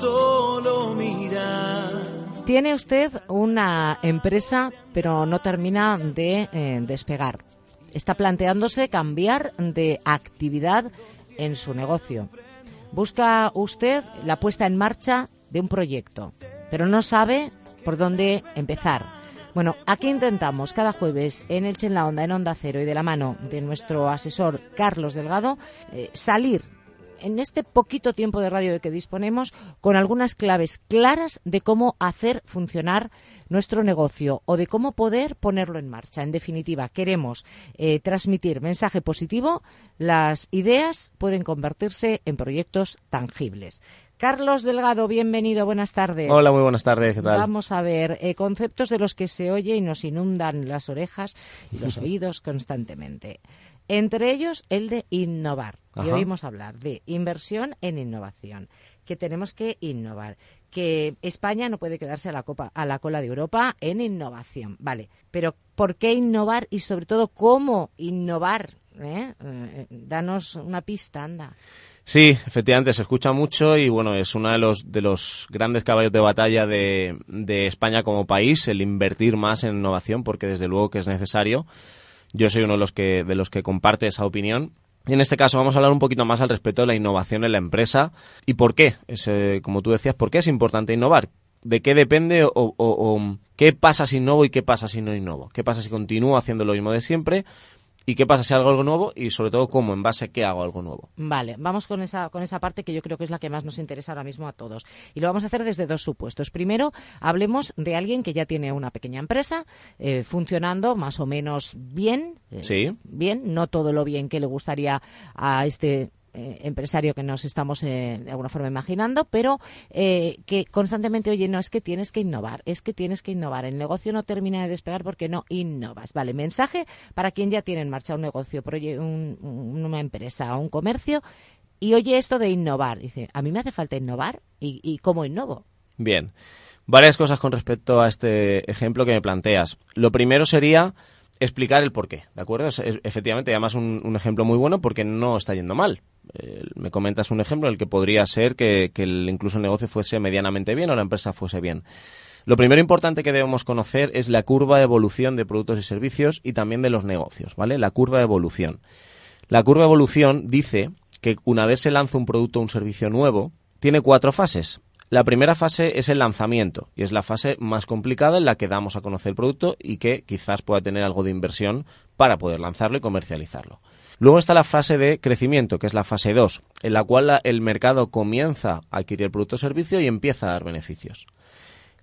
solo mirar. Tiene usted una empresa, pero no termina de eh, despegar. Está planteándose cambiar de actividad en su negocio. Busca usted la puesta en marcha de un proyecto, pero no sabe por dónde empezar. Bueno, aquí intentamos cada jueves en el en la Onda, en Onda Cero y de la mano de nuestro asesor Carlos Delgado, eh, salir en este poquito tiempo de radio de que disponemos con algunas claves claras de cómo hacer funcionar nuestro negocio o de cómo poder ponerlo en marcha. En definitiva, queremos eh, transmitir mensaje positivo. Las ideas pueden convertirse en proyectos tangibles. Carlos Delgado, bienvenido, buenas tardes. Hola, muy buenas tardes, ¿qué tal? Vamos a ver, eh, conceptos de los que se oye y nos inundan las orejas y los oídos constantemente. Entre ellos, el de innovar. Y oímos hablar de inversión en innovación, que tenemos que innovar, que España no puede quedarse a la, copa, a la cola de Europa en innovación. Vale, pero ¿por qué innovar y sobre todo cómo innovar? ¿Eh? Eh, danos una pista, anda. Sí, efectivamente, se escucha mucho y bueno, es uno de los, de los grandes caballos de batalla de, de España como país, el invertir más en innovación, porque desde luego que es necesario. Yo soy uno de los que, de los que comparte esa opinión. Y en este caso vamos a hablar un poquito más al respecto de la innovación en la empresa y por qué, es, como tú decías, por qué es importante innovar. ¿De qué depende o, o, o, qué pasa si innovo y qué pasa si no innovo? ¿Qué pasa si continúo haciendo lo mismo de siempre y qué pasa si hago algo nuevo y sobre todo cómo, en base a qué hago algo nuevo. Vale, vamos con esa, con esa parte que yo creo que es la que más nos interesa ahora mismo a todos. Y lo vamos a hacer desde dos supuestos. Primero, hablemos de alguien que ya tiene una pequeña empresa eh, funcionando más o menos bien. Eh, sí. Bien, no todo lo bien que le gustaría a este eh, empresario que nos estamos eh, de alguna forma imaginando, pero eh, que constantemente, oye, no, es que tienes que innovar, es que tienes que innovar. El negocio no termina de despegar porque no innovas. Vale, mensaje para quien ya tiene en marcha un negocio, un, una empresa o un comercio y oye esto de innovar. Dice, a mí me hace falta innovar y, y ¿cómo innovo? Bien. Varias cosas con respecto a este ejemplo que me planteas. Lo primero sería explicar el porqué, ¿de acuerdo? Es, efectivamente, además un, ejemplo muy bueno porque no está yendo mal. Me comentas un ejemplo en el que podría ser que, que el, incluso el negocio fuese medianamente bien o la empresa fuese bien. Lo primero importante que debemos conocer es la curva de evolución de productos y servicios y también de los negocios, ¿vale? La curva de evolución. La curva de evolución dice que una vez se lanza un producto o un servicio nuevo, tiene cuatro fases. La primera fase es el lanzamiento y es la fase más complicada en la que damos a conocer el producto y que quizás pueda tener algo de inversión para poder lanzarlo y comercializarlo. Luego está la fase de crecimiento, que es la fase 2, en la cual el mercado comienza a adquirir el producto o servicio y empieza a dar beneficios.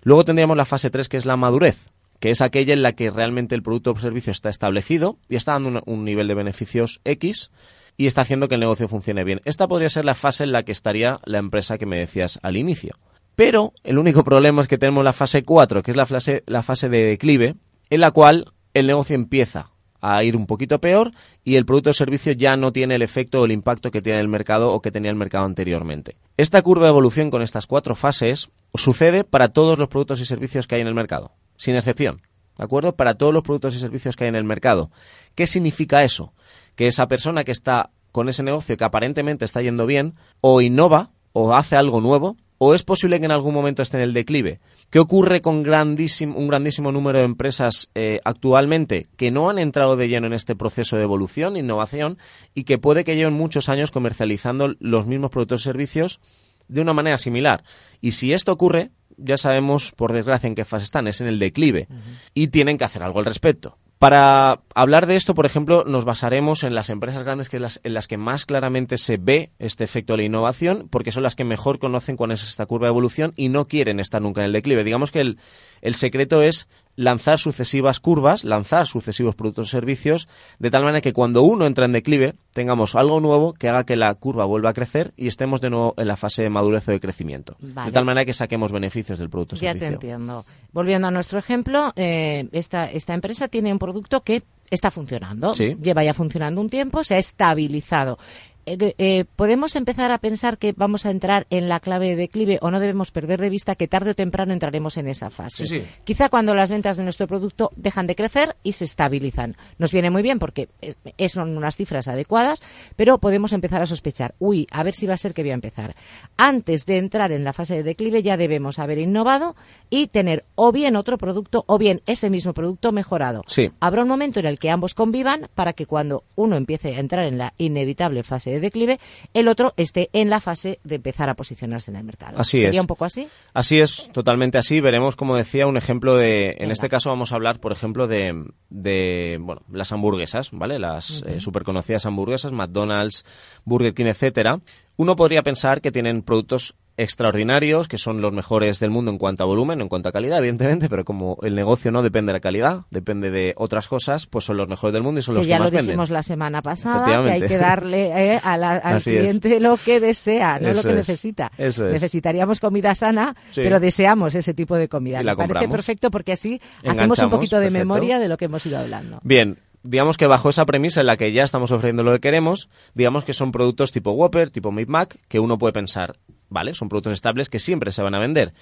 Luego tendríamos la fase 3, que es la madurez, que es aquella en la que realmente el producto o servicio está establecido y está dando un nivel de beneficios X y está haciendo que el negocio funcione bien. Esta podría ser la fase en la que estaría la empresa que me decías al inicio. Pero el único problema es que tenemos la fase 4, que es la fase, la fase de declive, en la cual el negocio empieza a ir un poquito peor y el producto o servicio ya no tiene el efecto o el impacto que tiene el mercado o que tenía el mercado anteriormente. Esta curva de evolución con estas cuatro fases sucede para todos los productos y servicios que hay en el mercado, sin excepción. ¿De acuerdo? Para todos los productos y servicios que hay en el mercado. ¿Qué significa eso? Que esa persona que está con ese negocio que aparentemente está yendo bien, o innova, o hace algo nuevo, o es posible que en algún momento esté en el declive. ¿Qué ocurre con grandísimo, un grandísimo número de empresas eh, actualmente que no han entrado de lleno en este proceso de evolución, innovación, y que puede que lleven muchos años comercializando los mismos productos y servicios de una manera similar? Y si esto ocurre, ya sabemos, por desgracia, en qué fase están, es en el declive, uh -huh. y tienen que hacer algo al respecto. Para hablar de esto, por ejemplo, nos basaremos en las empresas grandes que las, en las que más claramente se ve este efecto de la innovación, porque son las que mejor conocen cuál es esta curva de evolución y no quieren estar nunca en el declive. Digamos que el, el secreto es lanzar sucesivas curvas, lanzar sucesivos productos o servicios, de tal manera que cuando uno entra en declive tengamos algo nuevo que haga que la curva vuelva a crecer y estemos de nuevo en la fase de madurez o de crecimiento. De tal manera que saquemos beneficios del producto o servicio. Ya te entiendo. Volviendo a nuestro ejemplo, eh, esta, esta empresa tiene un producto que está funcionando. Lleva ya funcionando un tiempo, se ha estabilizado. Eh, eh, podemos empezar a pensar que vamos a entrar en la clave de declive o no debemos perder de vista que tarde o temprano entraremos en esa fase. Quizá cuando las ventas de nuestro producto dejan de crecer y se estabilizan. Nos viene muy bien porque eh, son unas cifras adecuadas, pero podemos empezar a sospechar, uy, a ver si va a ser que voy a empezar. Antes de entrar en la fase de declive ya debemos haber innovado y tener o bien otro producto o bien ese mismo producto mejorado. Habrá un momento en el que ambos convivan para que cuando uno empiece a entrar en la inevitable fase de declive, el otro esté en la fase de empezar a posicionarse en el mercado. Así ¿Sería un poco así? Así es, totalmente así. Veremos, como decía, un ejemplo de... En este caso vamos a hablar, por ejemplo, de, de bueno, las hamburguesas, ¿vale? Las uh super conocidas hamburguesas, McDonald's, Burger King, etcétera. Uno podría pensar que tienen productos extraordinarios, que son los mejores del mundo en cuanto a volumen, en cuanto a calidad, evidentemente, pero como el negocio no depende de la calidad, depende de otras cosas, pues son los mejores del mundo y son los que, ya más lo dijimos la semana pasada, que hay que darle eh, al cliente lo que desea, no lo que necesita. Necesitaríamos comida sana, pero deseamos ese tipo de comida. Me parece perfecto porque así hacemos un poquito de memoria de lo que hemos ido hablando. Bien, digamos que bajo esa premisa en la que ya estamos ofreciendo lo que queremos, digamos que son productos tipo Whopper, tipo Big Mac, que uno puede pensar, ¿vale? Son productos estables que siempre se van a vender.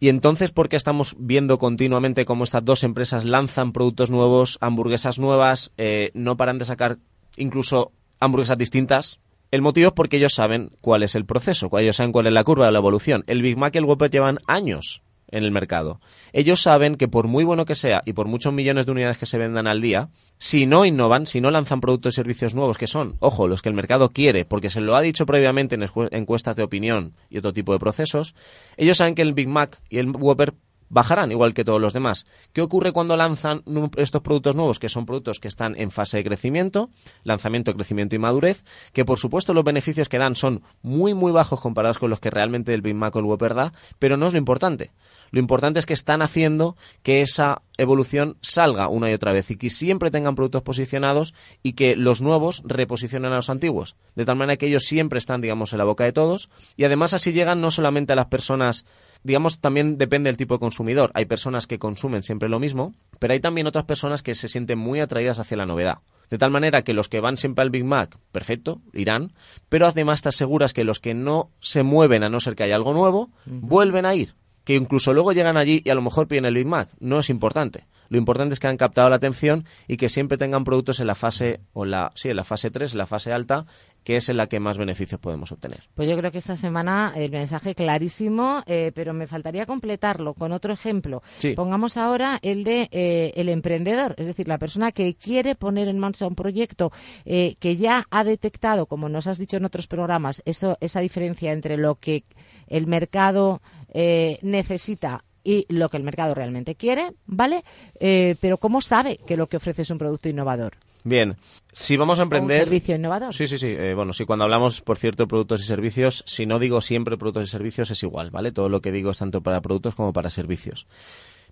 Y entonces, ¿por qué estamos viendo continuamente cómo estas dos empresas lanzan productos nuevos, hamburguesas nuevas, eh, no paran de sacar incluso hamburguesas distintas? El motivo es porque ellos saben cuál es el proceso, ellos saben cuál es la curva de la evolución. El Big Mac y el Whopper llevan años en el mercado. Ellos saben que por muy bueno que sea y por muchos millones de unidades que se vendan al día, si no innovan, si no lanzan productos y servicios nuevos que son, ojo, los que el mercado quiere, porque se lo ha dicho previamente en encuestas de opinión y otro tipo de procesos, ellos saben que el Big Mac y el Whopper bajarán igual que todos los demás. ¿Qué ocurre cuando lanzan estos productos nuevos, que son productos que están en fase de crecimiento, lanzamiento, crecimiento y madurez, que por supuesto los beneficios que dan son muy muy bajos comparados con los que realmente el Big Mac o el Whopper da, pero no es lo importante. Lo importante es que están haciendo que esa evolución salga una y otra vez y que siempre tengan productos posicionados y que los nuevos reposicionen a los antiguos. De tal manera que ellos siempre están, digamos, en la boca de todos y además así llegan no solamente a las personas digamos, también depende del tipo de consumidor. Hay personas que consumen siempre lo mismo, pero hay también otras personas que se sienten muy atraídas hacia la novedad. De tal manera que los que van siempre al Big Mac, perfecto, irán, pero además te aseguras que los que no se mueven a no ser que haya algo nuevo, vuelven a ir que incluso luego llegan allí y a lo mejor piden el Big Mac. No es importante. Lo importante es que han captado la atención y que siempre tengan productos en la fase, o la, sí, en la fase 3, en la fase alta, que es en la que más beneficios podemos obtener. Pues yo creo que esta semana el mensaje clarísimo, eh, pero me faltaría completarlo con otro ejemplo. Pongamos ahora el de eh, el emprendedor, es decir, la persona que quiere poner en marcha un proyecto eh, que ya ha detectado, como nos has dicho en otros programas, eso, esa diferencia entre lo que el mercado eh, necesita y lo que el mercado realmente quiere, ¿vale? Eh, pero ¿cómo sabe que lo que ofrece es un producto innovador? Bien, si vamos a emprender... ¿Un servicio innovador? Sí, sí, sí. Eh, bueno, sí, cuando hablamos, por cierto, de productos y servicios, si no digo siempre productos y servicios, es igual, ¿vale? Todo lo que digo es tanto para productos como para servicios.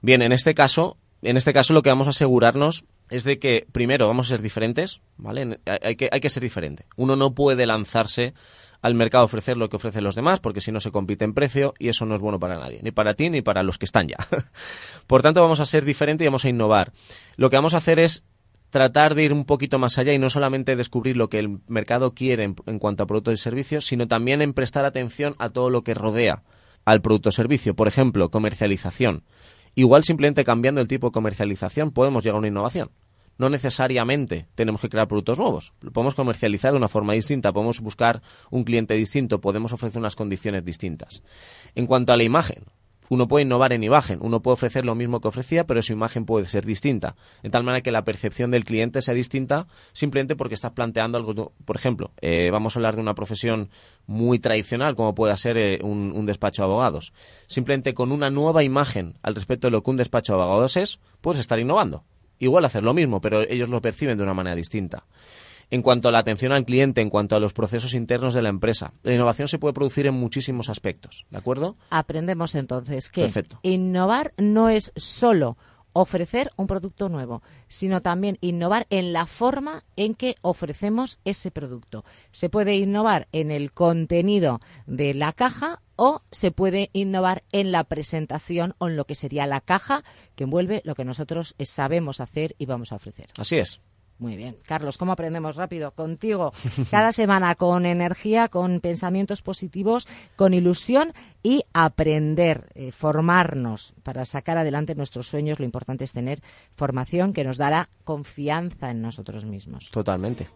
Bien, en este caso, en este caso lo que vamos a asegurarnos es de que, primero, vamos a ser diferentes, ¿vale? Hay que, hay que ser diferente. Uno no puede lanzarse al mercado ofrecer lo que ofrecen los demás, porque si no se compite en precio y eso no es bueno para nadie, ni para ti ni para los que están ya. Por tanto, vamos a ser diferentes y vamos a innovar. Lo que vamos a hacer es tratar de ir un poquito más allá y no solamente descubrir lo que el mercado quiere en, cuanto a productos y servicios, sino también en prestar atención a todo lo que rodea al producto o servicio. Por ejemplo, comercialización. Igual simplemente cambiando el tipo de comercialización podemos llegar a una innovación no necesariamente tenemos que crear productos nuevos. Lo podemos comercializar de una forma distinta, podemos buscar un cliente distinto, podemos ofrecer unas condiciones distintas. En cuanto a la imagen, uno puede innovar en imagen, uno puede ofrecer lo mismo que ofrecía, pero su imagen puede ser distinta, de tal manera que la percepción del cliente sea distinta simplemente porque estás planteando algo. Por ejemplo, eh, vamos a hablar de una profesión muy tradicional como puede ser eh, un, un, despacho de abogados. Simplemente con una nueva imagen al respecto de lo que un despacho de abogados es, puedes estar innovando igual hacer lo mismo, pero ellos lo perciben de una manera distinta. En cuanto a la atención al cliente, en cuanto a los procesos internos de la empresa, la innovación se puede producir en muchísimos aspectos, ¿de acuerdo? Aprendemos entonces que innovar no es solo ofrecer un producto nuevo, sino también innovar en la forma en que ofrecemos ese producto. Se puede innovar en el contenido de la caja o se puede innovar en la presentación o en lo que sería la caja que envuelve lo que nosotros sabemos hacer y vamos a ofrecer. Así es. Muy bien. Carlos, ¿cómo aprendemos rápido? Contigo. Cada semana con energía, con pensamientos positivos, con ilusión y aprender, eh, formarnos para sacar adelante nuestros sueños. Lo importante es tener formación que nos dará confianza en nosotros mismos. Totalmente.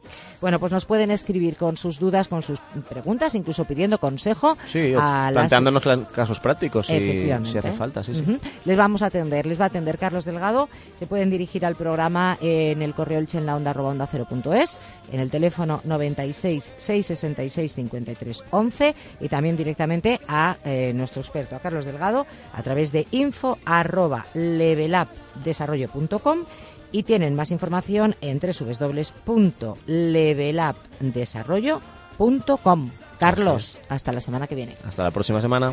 Bueno, pues nos pueden escribir con sus dudas, con sus preguntas, incluso pidiendo consejo. Sí, a las- planteándonos cla- casos prácticos si, si hace falta. Sí, sí. Ujú. Les vamos a atender, les va a atender Carlos Delgado. Se pueden dirigir al programa en el correo elchenlaonda.es, en el teléfono 96 666 53 11 y también directamente a eh, nuestro experto, a Carlos Delgado, a través de info arroba levelupdesarrollo.com y tienen más información en www.levelupdesarrollo.com. Carlos, hasta la semana que viene. Hasta la próxima semana.